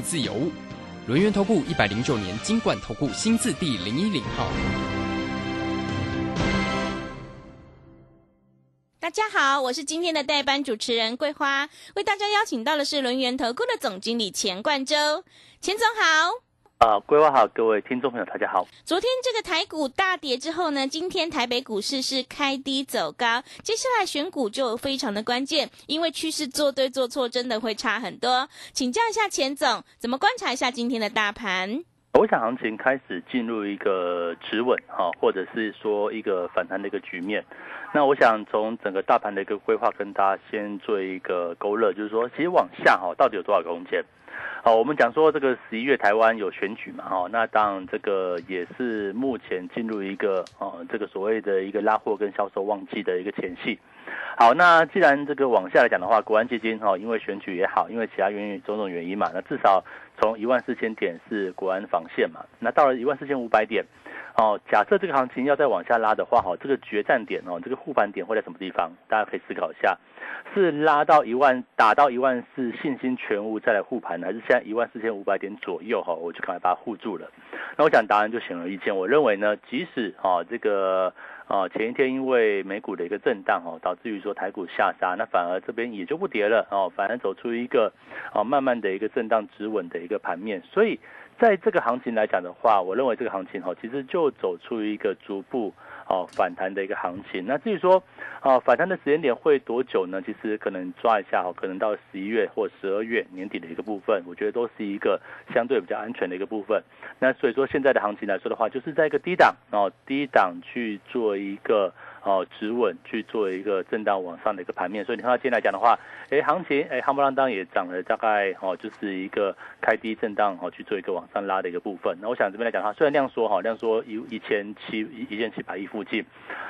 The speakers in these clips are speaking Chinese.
自由。轮源投顾一百零九年金管投顾新字第零一零号。大家好，我是今天的代班主持人桂花，为大家邀请到的是轮源投顾的总经理钱冠洲，钱总好。啊，规划好，各位听众朋友，大家好。昨天这个台股大跌之后呢，今天台北股市是开低走高，接下来选股就非常的关键，因为趋势做对做错真的会差很多。请教一下钱总，怎么观察一下今天的大盘？我想行情开始进入一个止稳哈，或者是说一个反弹的一个局面。那我想从整个大盘的一个规划跟大家先做一个勾勒，就是说，其实往下哈，到底有多少个空间？好，我们讲说这个十一月台湾有选举嘛，哈，那当然这个也是目前进入一个哦，这个所谓的一个拉货跟销售旺季的一个前戏。好，那既然这个往下来讲的话，国安基金哈，因为选举也好，因为其他原因种种原因嘛，那至少从一万四千点是国安防线嘛，那到了一万四千五百点。哦，假设这个行情要再往下拉的话，哈，这个决战点哦，这个护盘点会在什么地方？大家可以思考一下，是拉到一万，打到一万四，信心全无再来护盘呢，还是现在一万四千五百点左右哈，我就赶快把它护住了。那我想答案就显而易见，我认为呢，即使啊这个啊前一天因为美股的一个震荡哦，导致于说台股下杀，那反而这边也就不跌了哦，反而走出一个啊慢慢的一个震荡止稳的一个盘面，所以。在这个行情来讲的话，我认为这个行情哈，其实就走出一个逐步哦反弹的一个行情。那至于说哦反弹的时间点会多久呢？其实可能抓一下哈，可能到十一月或十二月年底的一个部分，我觉得都是一个相对比较安全的一个部分。那所以说现在的行情来说的话，就是在一个低档哦低档去做一个。哦，止稳去做一个震荡往上的一个盘面，所以你看到今天来讲的话，哎，行情哎，夯不啷当也涨了大概哦，就是一个开低震荡哦，去做一个往上拉的一个部分。那我想这边来讲的话，虽然量缩哈，量缩一一千七一一千七百亿附近，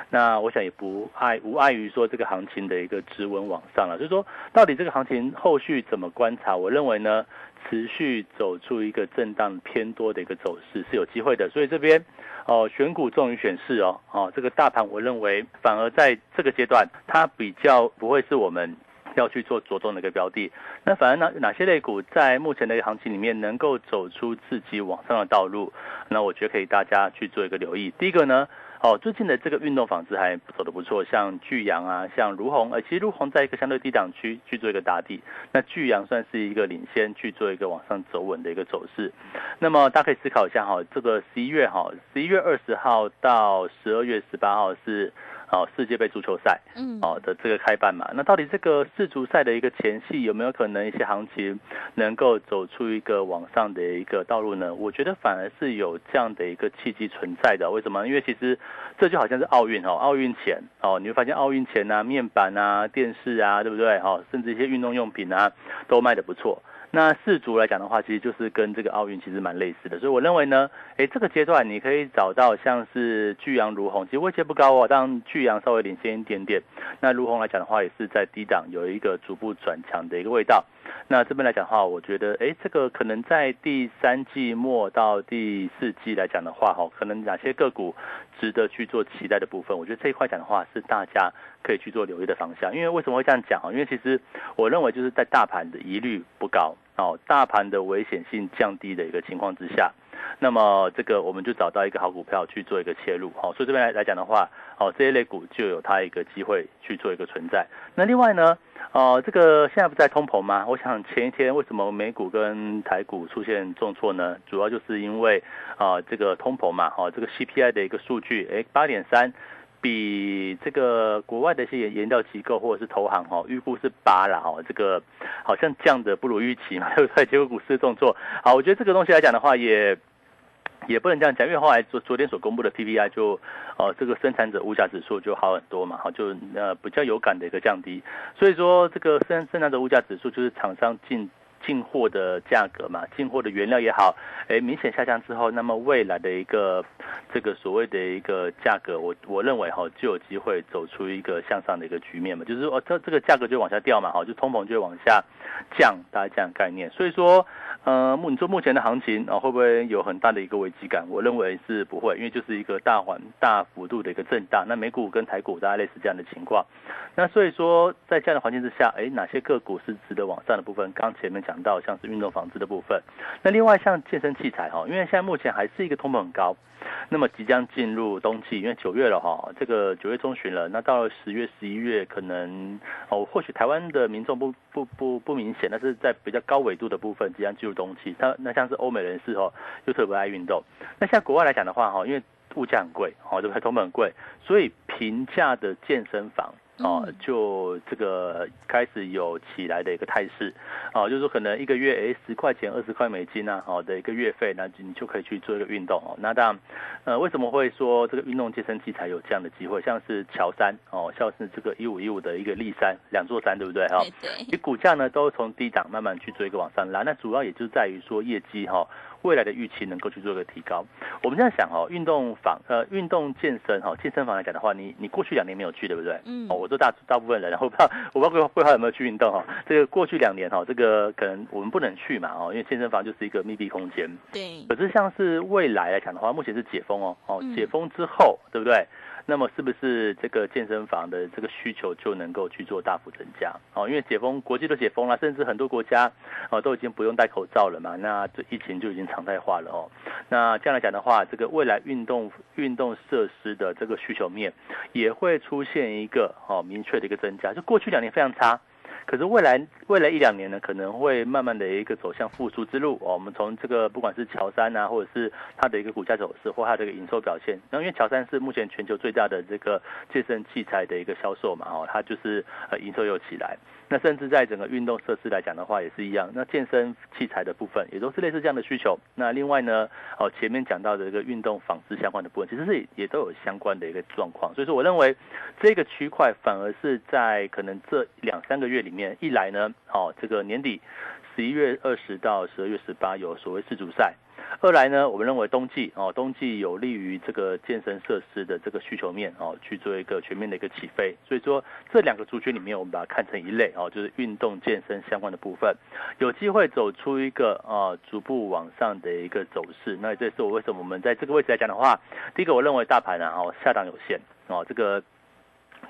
那我想也不碍无碍于说这个行情的一个止稳往上了。所以说，到底这个行情后续怎么观察？我认为呢？持续走出一个震荡偏多的一个走势是有机会的，所以这边哦选股重于选市哦，哦这个大盘我认为反而在这个阶段它比较不会是我们要去做着重的一个标的，那反而哪哪些类股在目前的一个行情里面能够走出自己往上的道路，那我觉得可以大家去做一个留意。第一个呢。哦，最近的这个运动纺织还走得不错，像巨阳啊，像如虹，呃，其实如虹在一个相对低档区去做一个打底，那巨阳算是一个领先去做一个往上走稳的一个走势。那么大家可以思考一下哈，这个十一月哈，十一月二十号到十二月十八号是。哦，世界杯足球赛，嗯，哦的这个开办嘛，那到底这个世足赛的一个前戏有没有可能一些行情能够走出一个往上的一个道路呢？我觉得反而是有这样的一个契机存在的。为什么？因为其实这就好像是奥运哦，奥运前哦，你会发现奥运前啊，面板啊、电视啊，对不对？哦，甚至一些运动用品啊，都卖的不错。那四足来讲的话，其实就是跟这个奥运其实蛮类似的，所以我认为呢，诶，这个阶段你可以找到像是巨阳如虹，其实位阶不高哦，但巨阳稍微领先一点点。那如虹来讲的话，也是在低档有一个逐步转强的一个味道。那这边来讲的话，我觉得，哎，这个可能在第三季末到第四季来讲的话，哈，可能哪些个股值得去做期待的部分，我觉得这一块讲的话是大家可以去做留意的方向。因为为什么会这样讲啊？因为其实我认为就是在大盘的疑虑不高哦，大盘的危险性降低的一个情况之下。那么这个我们就找到一个好股票去做一个切入，好，所以这边来来讲的话，哦，这一类股就有它一个机会去做一个存在。那另外呢，哦，这个现在不在通膨吗？我想前一天为什么美股跟台股出现重挫呢？主要就是因为啊，这个通膨嘛，哦，这个 CPI 的一个数据，哎，八点三，比这个国外的一些研研调机构或者是投行哈，预估是八了哈，这个好像降的不如预期嘛，对不对？结果股市重挫，好，我觉得这个东西来讲的话。也也不能这样讲，因为后来昨昨天所公布的 PPI 就，呃，这个生产者物价指数就好很多嘛，哈，就呃比较有感的一个降低，所以说这个生生产者物价指数就是厂商进。进货的价格嘛，进货的原料也好，哎，明显下降之后，那么未来的一个这个所谓的一个价格，我我认为哈就有机会走出一个向上的一个局面嘛，就是说哦这这个价格就往下掉嘛，哈，就通膨就往下降，大概这样概念。所以说，呃，目你说目前的行情啊，会不会有很大的一个危机感？我认为是不会，因为就是一个大环大幅度的一个震荡。那美股跟台股大概类似这样的情况。那所以说，在这样的环境之下，哎，哪些个股是值得往上的部分？刚前面讲。到像是运动纺织的部分。那另外像健身器材哈，因为现在目前还是一个通膨很高，那么即将进入冬季，因为九月了哈，这个九月中旬了，那到了十月、十一月，可能哦，或许台湾的民众不不不不明显，但是在比较高纬度的部分即将进入冬季。那那像是欧美人士哦，又特别爱运动。那像国外来讲的话哈，因为物价很贵，哦，对不对？通膨很贵，所以平价的健身房。哦，就这个开始有起来的一个态势，哦，就是说可能一个月诶十块钱二十块美金啊，好的一个月费，那你就可以去做一个运动哦。那当然，呃，为什么会说这个运动健身器材有这样的机会？像是乔山哦，像是这个一五一五的一个立山两座山，对不对？哈，对。你股价呢都从低档慢慢去做一个往上拉，那主要也就在于说业绩哈。未来的预期能够去做一个提高。我们这样想哦，运动房呃，运动健身哈，健身房来讲的话，你你过去两年没有去，对不对？嗯。哦，我说大大部分人，然后不知道我不知道 规划有没有去运动哈。这个过去两年哈，这个可能我们不能去嘛哦，因为健身房就是一个密闭空间。对。可是像是未来来讲的话，目前是解封哦哦，解封之后，对不对？那么是不是这个健身房的这个需求就能够去做大幅增加？哦，因为解封，国际都解封了，甚至很多国家哦都已经不用戴口罩了嘛，那这疫情就已经常态化了哦。那这样来讲的话，这个未来运动运动设施的这个需求面也会出现一个哦明确的一个增加。就过去两年非常差。可是未来未来一两年呢，可能会慢慢的一个走向复苏之路哦。我们从这个不管是乔山啊，或者是它的一个股价走势，或它的一个营收表现。那因为乔山是目前全球最大的这个健身器材的一个销售嘛，哦，它就是呃营收又起来。那甚至在整个运动设施来讲的话，也是一样。那健身器材的部分也都是类似这样的需求。那另外呢，哦，前面讲到的这个运动纺织相关的部分，其实是也都有相关的一个状况。所以说，我认为这个区块反而是在可能这两三个月里面，一来呢，哦，这个年底十一月二十到十二月十八有所谓世足赛。二来呢，我们认为冬季哦，冬季有利于这个健身设施的这个需求面哦，去做一个全面的一个起飞。所以说这两个族群里面，我们把它看成一类哦，就是运动健身相关的部分，有机会走出一个啊逐步往上的一个走势。那这是我为什么我们在这个位置来讲的话，第一个我认为大盘啊哦下档有限哦，这个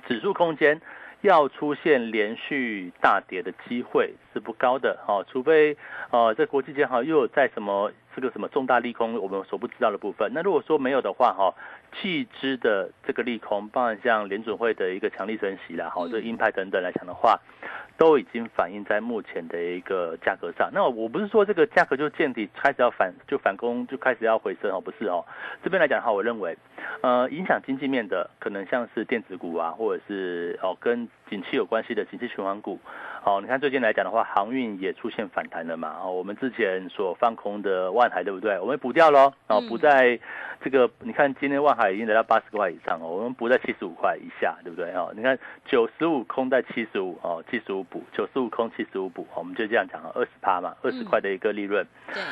指数空间。要出现连续大跌的机会是不高的，哦，除非呃在国际间哈又有在什么这个什么重大利空我们所不知道的部分，那如果说没有的话哈，弃之的这个利空，包含像联准会的一个强力升息啦，好，这鹰派等等来讲的话。都已经反映在目前的一个价格上。那我不是说这个价格就见底，开始要反就反攻，就开始要回升哦，不是哦。这边来讲的话，我认为，呃，影响经济面的可能像是电子股啊，或者是哦跟景气有关系的景气循环股。哦，你看最近来讲的话，航运也出现反弹了嘛。哦，我们之前所放空的万海，对不对？我们补掉喽。哦，补在这个，你看今天万海已经来到八十块以上哦，我们补在七十五块以下，对不对？哦，你看九十五空在七十五哦，七十五补九十五空七十五补，我们就这样讲啊，二十趴嘛，二十块的一个利润。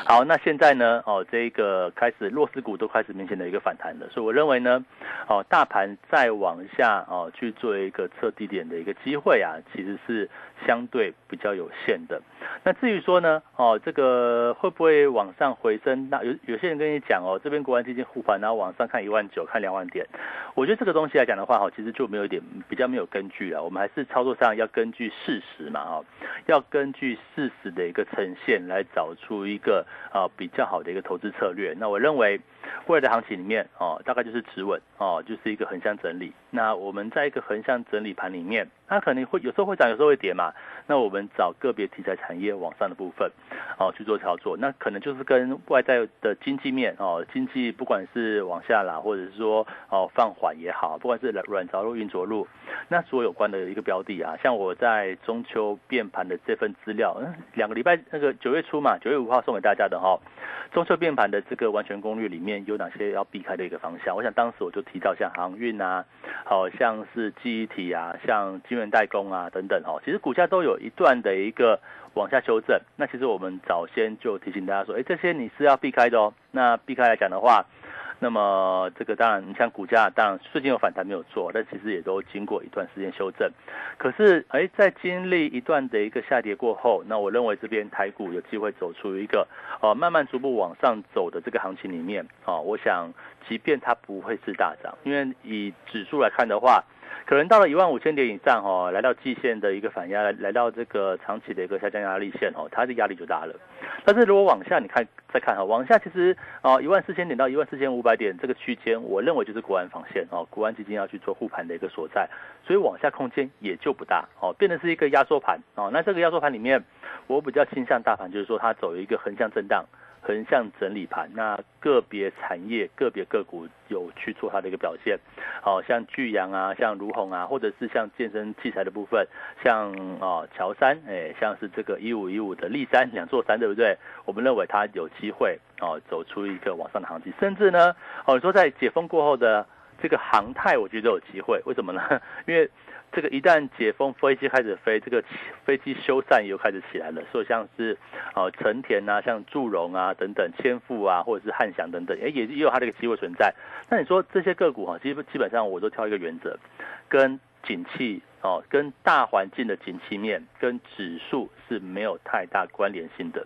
好，那现在呢？哦，这个开始弱势股都开始明显的一个反弹了，所以我认为呢，哦，大盘再往下哦去做一个测低点的一个机会啊，其实是相。相对比较有限的，那至于说呢，哦，这个会不会往上回升？那有有些人跟你讲哦，这边国安基金护盘，然后往上看一万九，看两万点。我觉得这个东西来讲的话，哈，其实就没有一点比较没有根据啊。我们还是操作上要根据事实嘛，哈，要根据事实的一个呈现来找出一个啊比较好的一个投资策略。那我认为未来的行情里面，哦，大概就是持稳，哦，就是一个横向整理。那我们在一个横向整理盘里面，它可能会有时候会涨，有时候会跌嘛。那我们找个别题材产业往上的部分，哦去做操作，那可能就是跟外在的经济面哦，经济不管是往下拉，或者是说哦放缓也好，不管是软着陆、硬着陆，那所有关的一个标的啊，像我在中秋变盘的这份资料，嗯，两个礼拜那个九月初嘛，九月五号送给大家的哈，中秋变盘的这个完全攻略里面有哪些要避开的一个方向？我想当时我就提到像航运啊，好像是记忆体啊，像晶圆代工啊等等哦，其实股价都有。一段的一个往下修正，那其实我们早先就提醒大家说，哎，这些你是要避开的哦。那避开来讲的话，那么这个当然，你像股价，当然最近有反弹没有错，但其实也都经过一段时间修正。可是，哎，在经历一段的一个下跌过后，那我认为这边台股有机会走出一个哦，慢慢逐步往上走的这个行情里面，哦，我想，即便它不会是大涨，因为以指数来看的话。可能到了一万五千点以上哦，来到季线的一个反压，来来到这个长期的一个下降压力线哦，它的压力就大了。但是如果往下你看再看哈，往下其实哦一万四千点到一万四千五百点这个区间，我认为就是国安防线哦，国安基金要去做护盘的一个所在，所以往下空间也就不大哦，变得是一个压缩盘哦。那这个压缩盘里面，我比较倾向大盘，就是说它走一个横向震荡。横向整理盘，那个别产业、个别个股有去做它的一个表现，好像巨阳啊，像如虹啊，或者是像健身器材的部分，像啊乔山，哎，像是这个一五一五的立山两座山，对不对？我们认为它有机会哦，走出一个往上的行情，甚至呢，哦，你说在解封过后的这个航态，我觉得有机会，为什么呢？因为这个一旦解封，飞机开始飞，这个飞机修缮又开始起来了。所以像是哦成田啊，像祝融啊等等，千富啊，或者是汉翔等等，哎，也也有它的一个机会存在。那你说这些个股哈，基基本上我都挑一个原则，跟景气哦，跟大环境的景气面跟指数是没有太大关联性的。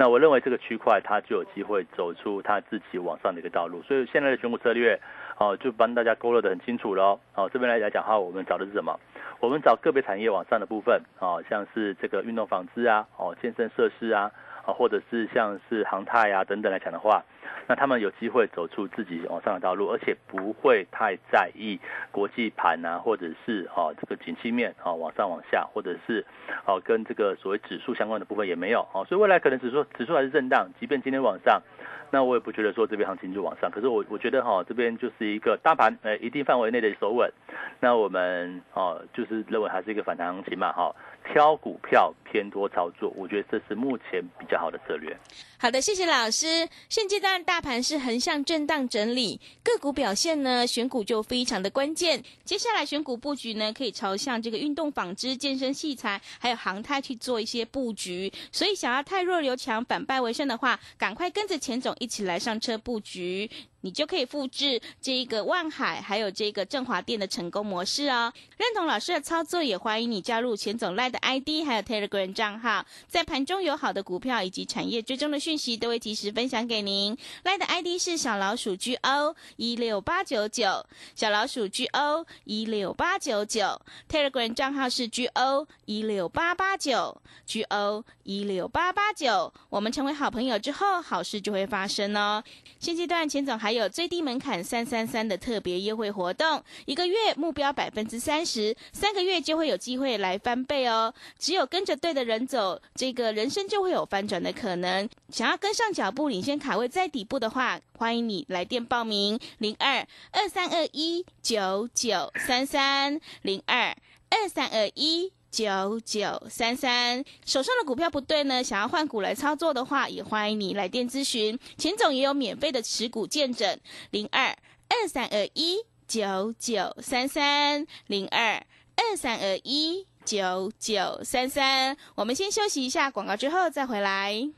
那我认为这个区块它就有机会走出它自己往上的一个道路。所以现在的选股策略。哦，就帮大家勾勒的很清楚喽。哦，这边来来讲话，我们找的是什么？我们找个别产业往上的部分，哦，像是这个运动纺织啊，哦，健身设施啊，啊，或者是像是航太啊等等来讲的话。那他们有机会走出自己往上的道路，而且不会太在意国际盘啊，或者是哦这个景气面啊往上往下，或者是哦跟这个所谓指数相关的部分也没有哦，所以未来可能指数指数还是震荡，即便今天往上，那我也不觉得说这边行情就往上，可是我我觉得哈这边就是一个大盘呃一定范围内的守稳，那我们哦就是认为还是一个反弹行情嘛哈。挑股票偏多操作，我觉得这是目前比较好的策略。好的，谢谢老师。现阶段大盘是横向震荡整理，个股表现呢，选股就非常的关键。接下来选股布局呢，可以朝向这个运动纺织、健身器材，还有航太去做一些布局。所以想要太弱留强，反败为胜的话，赶快跟着钱总一起来上车布局。你就可以复制这一个万海，还有这个振华店的成功模式哦。认同老师的操作，也欢迎你加入钱总赖的 ID，还有 Telegram 人账号，在盘中有好的股票以及产业追踪的讯息，都会及时分享给您。赖的 ID 是小老鼠 GO 一六八九九，小老鼠 GO 一六八九九，Telegram 账号是 GO 一六八八九，GO 一六八八九。我们成为好朋友之后，好事就会发生哦。现阶段钱总。还有最低门槛三三三的特别优惠活动，一个月目标百分之三十，三个月就会有机会来翻倍哦。只有跟着对的人走，这个人生就会有翻转的可能。想要跟上脚步，领先卡位在底部的话，欢迎你来电报名零二二三二一九九三三零二二三二一。九九三三，手上的股票不对呢？想要换股来操作的话，也欢迎你来电咨询。钱总也有免费的持股见证，零二二三二一九九三三零二二三二一九九三三。我们先休息一下广告，之后再回来。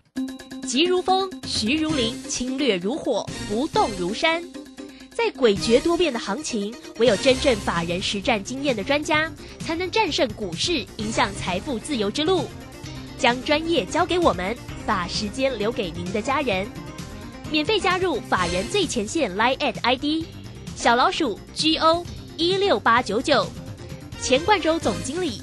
急如风，徐如林，侵略如火，不动如山。在诡谲多变的行情，唯有真正法人实战经验的专家，才能战胜股市，迎向财富自由之路。将专业交给我们，把时间留给您的家人。免费加入法人最前线 Line at ID 小老鼠 GO 一六八九九，钱冠洲总经理，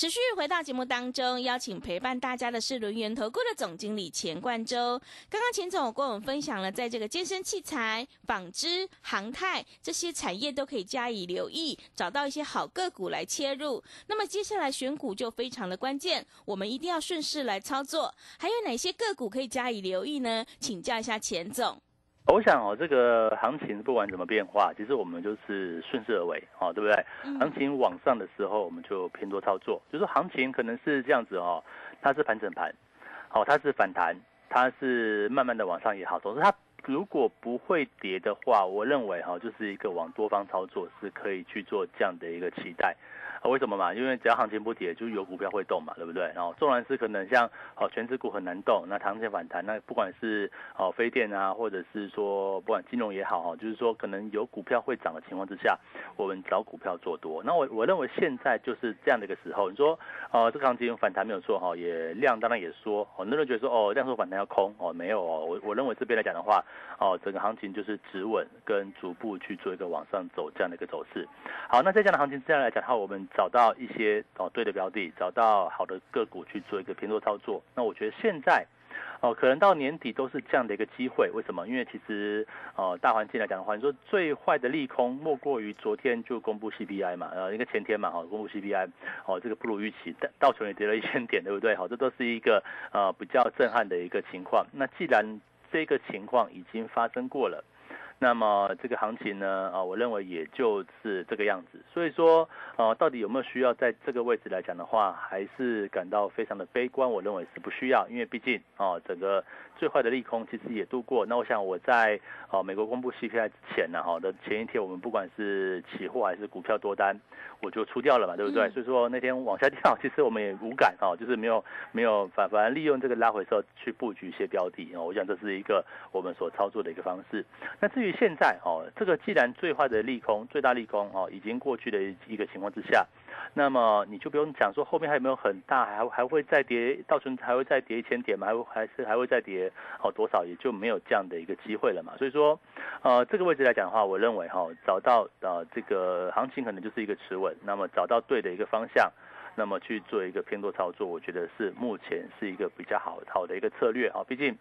持续回到节目当中，邀请陪伴大家的是轮源投顾的总经理钱冠洲。刚刚钱总跟我们分享了，在这个健身器材、纺织、航太这些产业都可以加以留意，找到一些好个股来切入。那么接下来选股就非常的关键，我们一定要顺势来操作。还有哪些个股可以加以留意呢？请教一下钱总。我想哦，这个行情不管怎么变化，其实我们就是顺势而为，哦，对不对？行情往上的时候，我们就偏多操作。就是行情可能是这样子哦，它是盘整盘，哦，它是反弹，它是慢慢的往上也好，总之它如果不会跌的话，我认为哈，就是一个往多方操作是可以去做这样的一个期待。啊，为什么嘛？因为只要行情不跌，就有股票会动嘛，对不对？然后纵然是可能像哦全指股很难动，那行情反弹，那不管是哦飞电啊，或者是说不管金融也好哈，就是说可能有股票会涨的情况之下，我们找股票做多。那我我认为现在就是这样的一个时候。你说哦这个行情反弹没有错哈，也量当然也说，很多人觉得说哦量说反弹要空哦没有哦，我我认为这边来讲的话哦整个行情就是止稳跟逐步去做一个往上走这样的一个走势。好，那在这样的行情之下来讲的话，我们找到一些哦对的标的，找到好的个股去做一个偏多操作。那我觉得现在哦，可能到年底都是这样的一个机会。为什么？因为其实哦，大环境来讲的话，你说最坏的利空莫过于昨天就公布 CPI 嘛，呃，应该前天嘛，哈，公布 CPI，哦，这个不如预期，道琼也跌了一千点，对不对？好，这都是一个呃比较震撼的一个情况。那既然这个情况已经发生过了。那么这个行情呢，啊，我认为也就是这个样子。所以说，呃，到底有没有需要在这个位置来讲的话，还是感到非常的悲观。我认为是不需要，因为毕竟，啊，整个最坏的利空其实也度过。那我想我在，哦，美国公布 CPI 之前呢，哈的前一天，我们不管是期货还是股票多单，我就出掉了嘛，对不对？所以说那天往下掉，其实我们也无感，哦，就是没有没有反反而利用这个拉回时候去布局一些标的，哦，我想这是一个我们所操作的一个方式。那至于现在哦，这个既然最坏的利空、最大利空哦已经过去的一个情况之下，那么你就不用讲说后面还有没有很大，还还会再跌，到时还会再跌一千点吗？还会还是还会再跌哦多少，也就没有这样的一个机会了嘛。所以说，呃，这个位置来讲的话，我认为哈，找到呃这个行情可能就是一个持稳，那么找到对的一个方向。那么去做一个偏多操作，我觉得是目前是一个比较好好的一个策略啊。毕竟，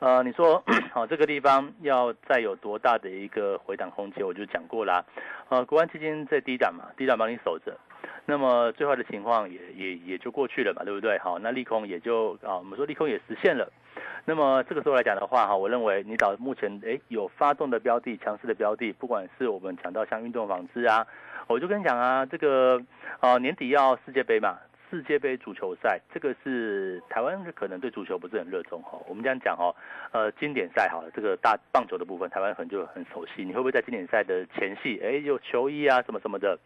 呃，你说好 这个地方要再有多大的一个回档空间，我就讲过啦。呃，国安基金在低档嘛，低档帮你守着，那么最坏的情况也也也就过去了嘛，对不对？好，那利空也就啊，我们说利空也实现了。那么这个时候来讲的话哈，我认为你找目前诶有发动的标的、强势的标的，不管是我们讲到像运动纺织啊。我就跟你讲啊，这个啊年底要世界杯嘛，世界杯足球赛，这个是台湾可能对足球不是很热衷哈。我们这样讲哦，呃经典赛哈，这个大棒球的部分，台湾可能就很熟悉。你会不会在经典赛的前戏，哎有球衣啊什么什么的，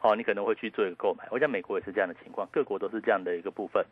哦你可能会去做一个购买。我想美国也是这样的情况，各国都是这样的一个部分。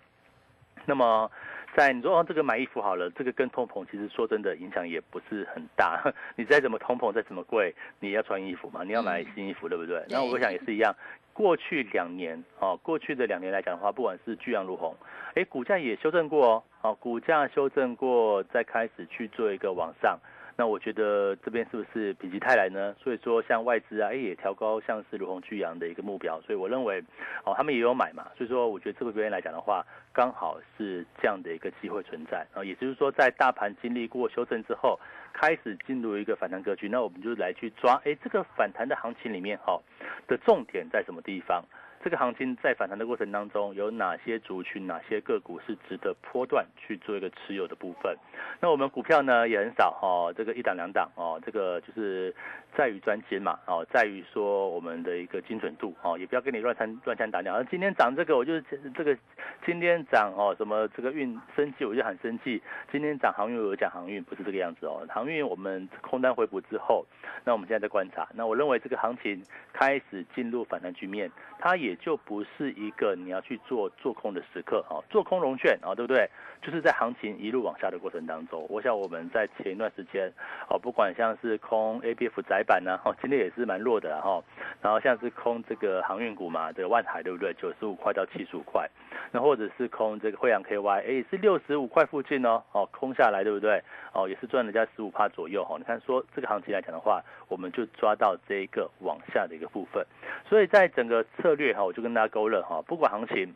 那么。在你说哦，这个买衣服好了，这个跟通膨其实说真的影响也不是很大。你再怎么通膨再怎么贵，你要穿衣服嘛，你要买新衣服，对不对？那我想也是一样。过去两年哦，过去的两年来讲的话，不管是巨阳如虹，哎，股价也修正过哦，哦，股价修正过，再开始去做一个往上。那我觉得这边是不是否极泰来呢？所以说像外资啊，哎也调高像是如虹巨阳的一个目标，所以我认为哦他们也有买嘛，所以说我觉得这个边来讲的话，刚好是这样的一个机会存在啊，也就是说在大盘经历过修正之后，开始进入一个反弹格局，那我们就来去抓哎这个反弹的行情里面哈的重点在什么地方？这个行情在反弹的过程当中，有哪些族群、哪些个股是值得波段去做一个持有的部分？那我们股票呢也很少哦，这个一档两档哦，这个就是在于专精嘛哦，在于说我们的一个精准度哦，也不要跟你乱参乱枪打鸟。今天涨这个，我就是这个今天涨哦，什么这个运生气我就喊生气，今天涨航运我就讲航运，不是这个样子哦。航运我们空单回补之后，那我们现在在观察，那我认为这个行情开始进入反弹局面，它也。就不是一个你要去做做空的时刻啊，做空融券啊，对不对？就是在行情一路往下的过程当中，我想我们在前一段时间哦，不管像是空 A B F 窄板呢，哈，今天也是蛮弱的哈。然后像是空这个航运股嘛，这个万海对不对？九十五块到七十五块，那或者是空这个惠阳 K Y，哎，是六十五块附近哦，哦，空下来对不对？哦，也是赚了家十五帕左右哈。你看说这个行情来讲的话，我们就抓到这一个往下的一个部分，所以在整个策略哈。我就跟大家勾勒哈，不管行情，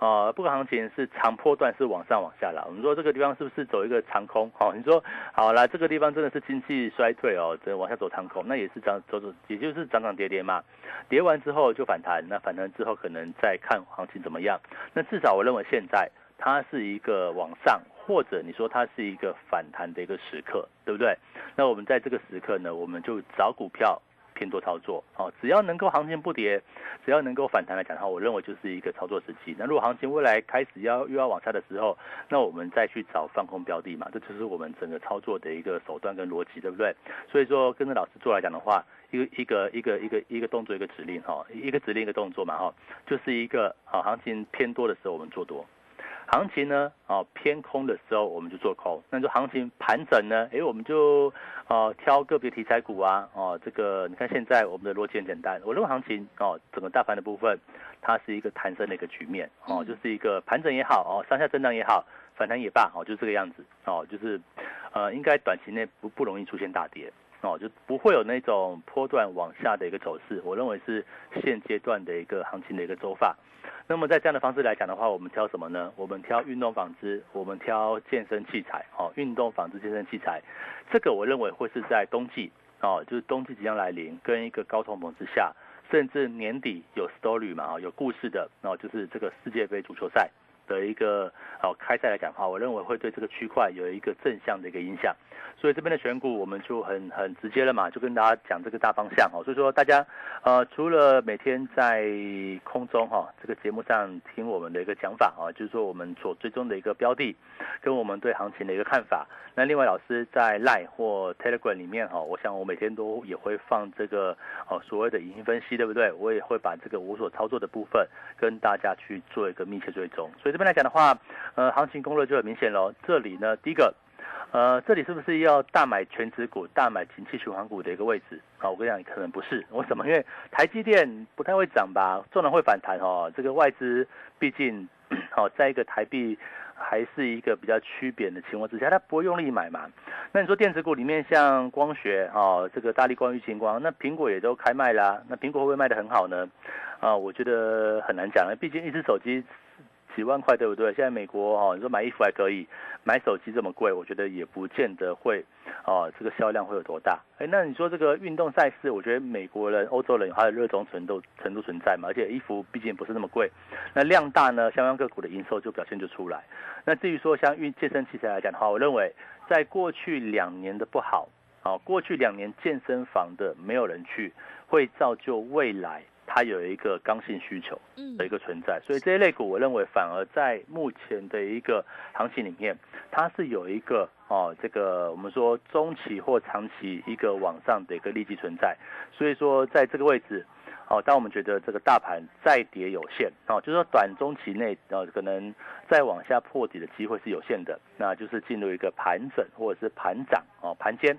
啊，不管行情是长波段是往上往下啦。我们说这个地方是不是走一个长空？好，你说好了，这个地方真的是经济衰退哦，这往下走长空，那也是涨走走，也就是涨涨跌跌嘛。跌完之后就反弹，那反弹之后可能再看行情怎么样。那至少我认为现在它是一个往上，或者你说它是一个反弹的一个时刻，对不对？那我们在这个时刻呢，我们就找股票。偏多操作，哦，只要能够行情不跌，只要能够反弹来讲的话，我认为就是一个操作时机。那如果行情未来开始要又要往下的时候，那我们再去找放空标的嘛，这就是我们整个操作的一个手段跟逻辑，对不对？所以说跟着老师做来讲的话，一个一个一个一个一个动作一个指令哈，一个指令一个动作嘛哈，就是一个啊行情偏多的时候我们做多。行情呢，哦偏空的时候我们就做空，那就行情盘整呢，哎我们就哦挑个别题材股啊，哦这个你看现在我们的逻辑很简单，我认为行情哦整个大盘的部分，它是一个弹升的一个局面，哦就是一个盘整也好，哦上下震荡也好，反弹也罢，哦就这个样子，哦就是呃应该短期内不不容易出现大跌，哦就不会有那种波段往下的一个走势，我认为是现阶段的一个行情的一个走法。那么在这样的方式来讲的话，我们挑什么呢？我们挑运动纺织，我们挑健身器材，哦，运动纺织健身器材，这个我认为会是在冬季，哦，就是冬季即将来临，跟一个高通膨之下，甚至年底有 story 嘛，哦，有故事的，哦，就是这个世界杯足球赛的一个哦开赛来讲的话，我认为会对这个区块有一个正向的一个影响。所以这边的选股我们就很很直接了嘛，就跟大家讲这个大方向哦。所以说大家呃除了每天在空中哈这个节目上听我们的一个讲法啊，就是说我们所追踪的一个标的，跟我们对行情的一个看法。那另外老师在 Line 或 Telegram 里面哈，我想我每天都也会放这个哦所谓的影音分析，对不对？我也会把这个我所操作的部分跟大家去做一个密切追踪。所以这边来讲的话，呃行情攻略就很明显喽。这里呢第一个。呃，这里是不是要大买全指股、大买景气循环股的一个位置啊？我跟你讲，可能不是。为什么？因为台积电不太会涨吧，纵然会反弹哦。这个外资毕竟，哦，在一个台币还是一个比较区贬的情况之下，它不会用力买嘛。那你说电子股里面像光学哦，这个大力光、玉清光，那苹果也都开卖啦。那苹果会不会卖得很好呢？啊，我觉得很难讲了，毕竟一只手机。几万块对不对？现在美国哦，你说买衣服还可以，买手机这么贵，我觉得也不见得会哦，这个销量会有多大？哎，那你说这个运动赛事，我觉得美国人、欧洲人他的热衷程度程度存在嘛？而且衣服毕竟不是那么贵，那量大呢，相关个股的营收就表现就出来。那至于说像运健身器材来讲的话，我认为在过去两年的不好，啊，过去两年健身房的没有人去，会造就未来。它有一个刚性需求的一个存在，所以这一类股，我认为反而在目前的一个行情里面，它是有一个哦，这个我们说中期或长期一个往上的一个利基存在。所以说，在这个位置，哦，当我们觉得这个大盘再跌有限，哦，就是说短中期内，呃，可能再往下破底的机会是有限的，那就是进入一个盘整或者是盘涨哦，盘间。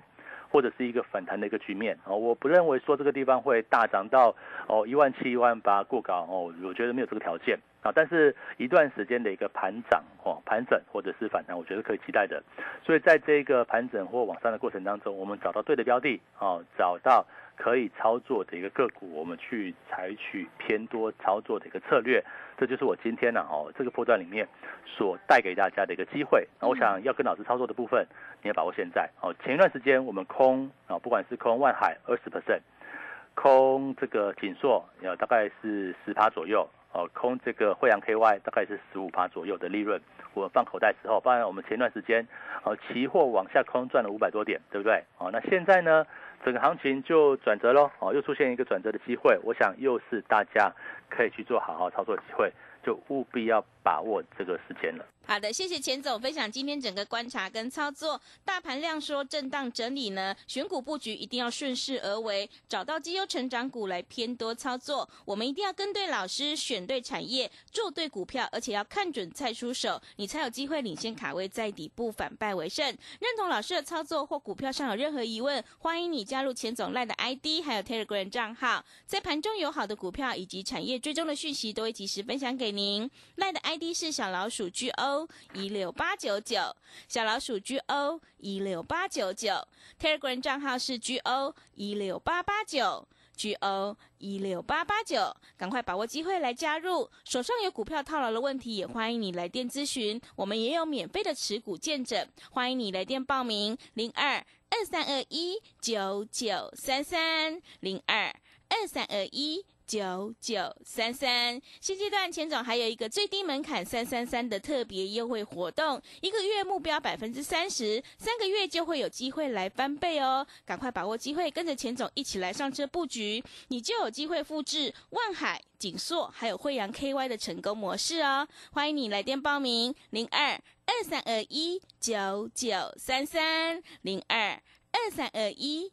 或者是一个反弹的一个局面。哦，我不认为说这个地方会大涨到哦一万七一万八过高。哦，我觉得没有这个条件。啊。但是一段时间的一个盘涨哦盘整或者是反弹，我觉得可以期待的。所以在这个盘整或往上的过程当中，我们找到对的标的哦，找到。可以操作的一个个股，我们去采取偏多操作的一个策略，这就是我今天呢哦这个波段里面所带给大家的一个机会。那我想要跟老师操作的部分，你要把握现在哦。前一段时间我们空啊，不管是空万海二十 percent，空这个锦硕要大概是十趴左右哦，空这个惠阳 KY 大概是十五趴左右的利润，我放口袋之后，当然我们前段时间哦期货往下空赚了五百多点，对不对？哦，那现在呢？整个行情就转折喽，哦，又出现一个转折的机会，我想又是大家可以去做好好操作机会，就务必要把握这个时间了。好的，谢谢钱总分享今天整个观察跟操作。大盘量缩震荡整理呢，选股布局一定要顺势而为，找到绩优成长股来偏多操作。我们一定要跟对老师，选对产业，做对股票，而且要看准再出手，你才有机会领先卡位在底部，反败为胜。认同老师的操作或股票上有任何疑问，欢迎你加入钱总赖的 ID，还有 Telegram 账号，在盘中有好的股票以及产业追踪的讯息，都会及时分享给您。赖的 ID 是小老鼠 GO GO。一六八九九小老鼠 G O 一六八九九 Telegram 账号是 G O 一六八八九 G O 一六八八九，赶快把握机会来加入。手上有股票套牢的问题，也欢迎你来电咨询。我们也有免费的持股见证，欢迎你来电报名零二二三二一九九三三零二二三二一。九九三三，现阶段钱总还有一个最低门槛三三三的特别优惠活动，一个月目标百分之三十，三个月就会有机会来翻倍哦！赶快把握机会，跟着钱总一起来上车布局，你就有机会复制万海、锦硕还有惠阳 KY 的成功模式哦！欢迎你来电报名，零二二三二一九九三三零二二三二一。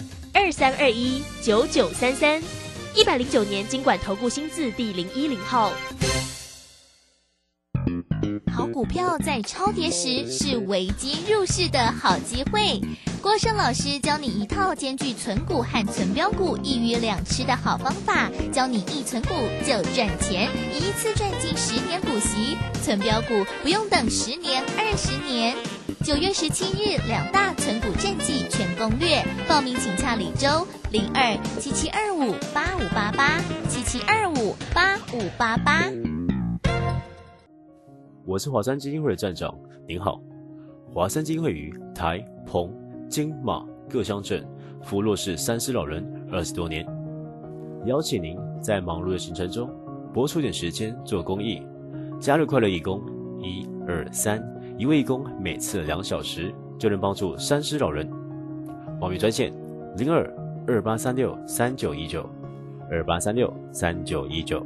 二三二一九九三三，一百零九年经管投顾新字第零一零号。好股票在超跌时是危机入市的好机会。郭生老师教你一套兼具存股和存标股一鱼两吃的好方法，教你一存股就赚钱，一次赚进十年股息，存标股不用等十年二十年。九月十七日，两大存股战绩全攻略，报名请洽李周零二七七二五八五八八七七二五八五八八。我是华山基金会的站长，您好。华山基金会于台、澎、金、马各乡镇扶弱势三失老人二十多年，邀请您在忙碌的行程中拨出点时间做公益，加入快乐义工，一二三。一位义工每次两小时就能帮助三失老人。报名专线：零二二八三六三九一九二八三六三九一九。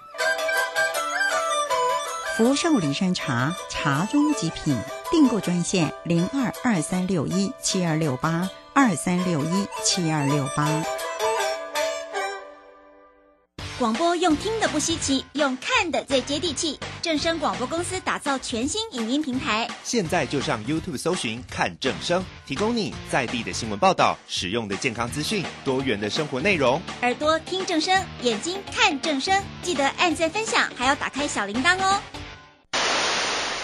福寿礼山茶，茶中极品。订购专线：零二二三六一七二六八二三六一七二六八。广播用听的不稀奇，用看的最接地气。正声广播公司打造全新影音平台，现在就上 YouTube 搜寻看正声，提供你在地的新闻报道、实用的健康资讯、多元的生活内容。耳朵听正声，眼睛看正声，记得按赞分享，还要打开小铃铛哦。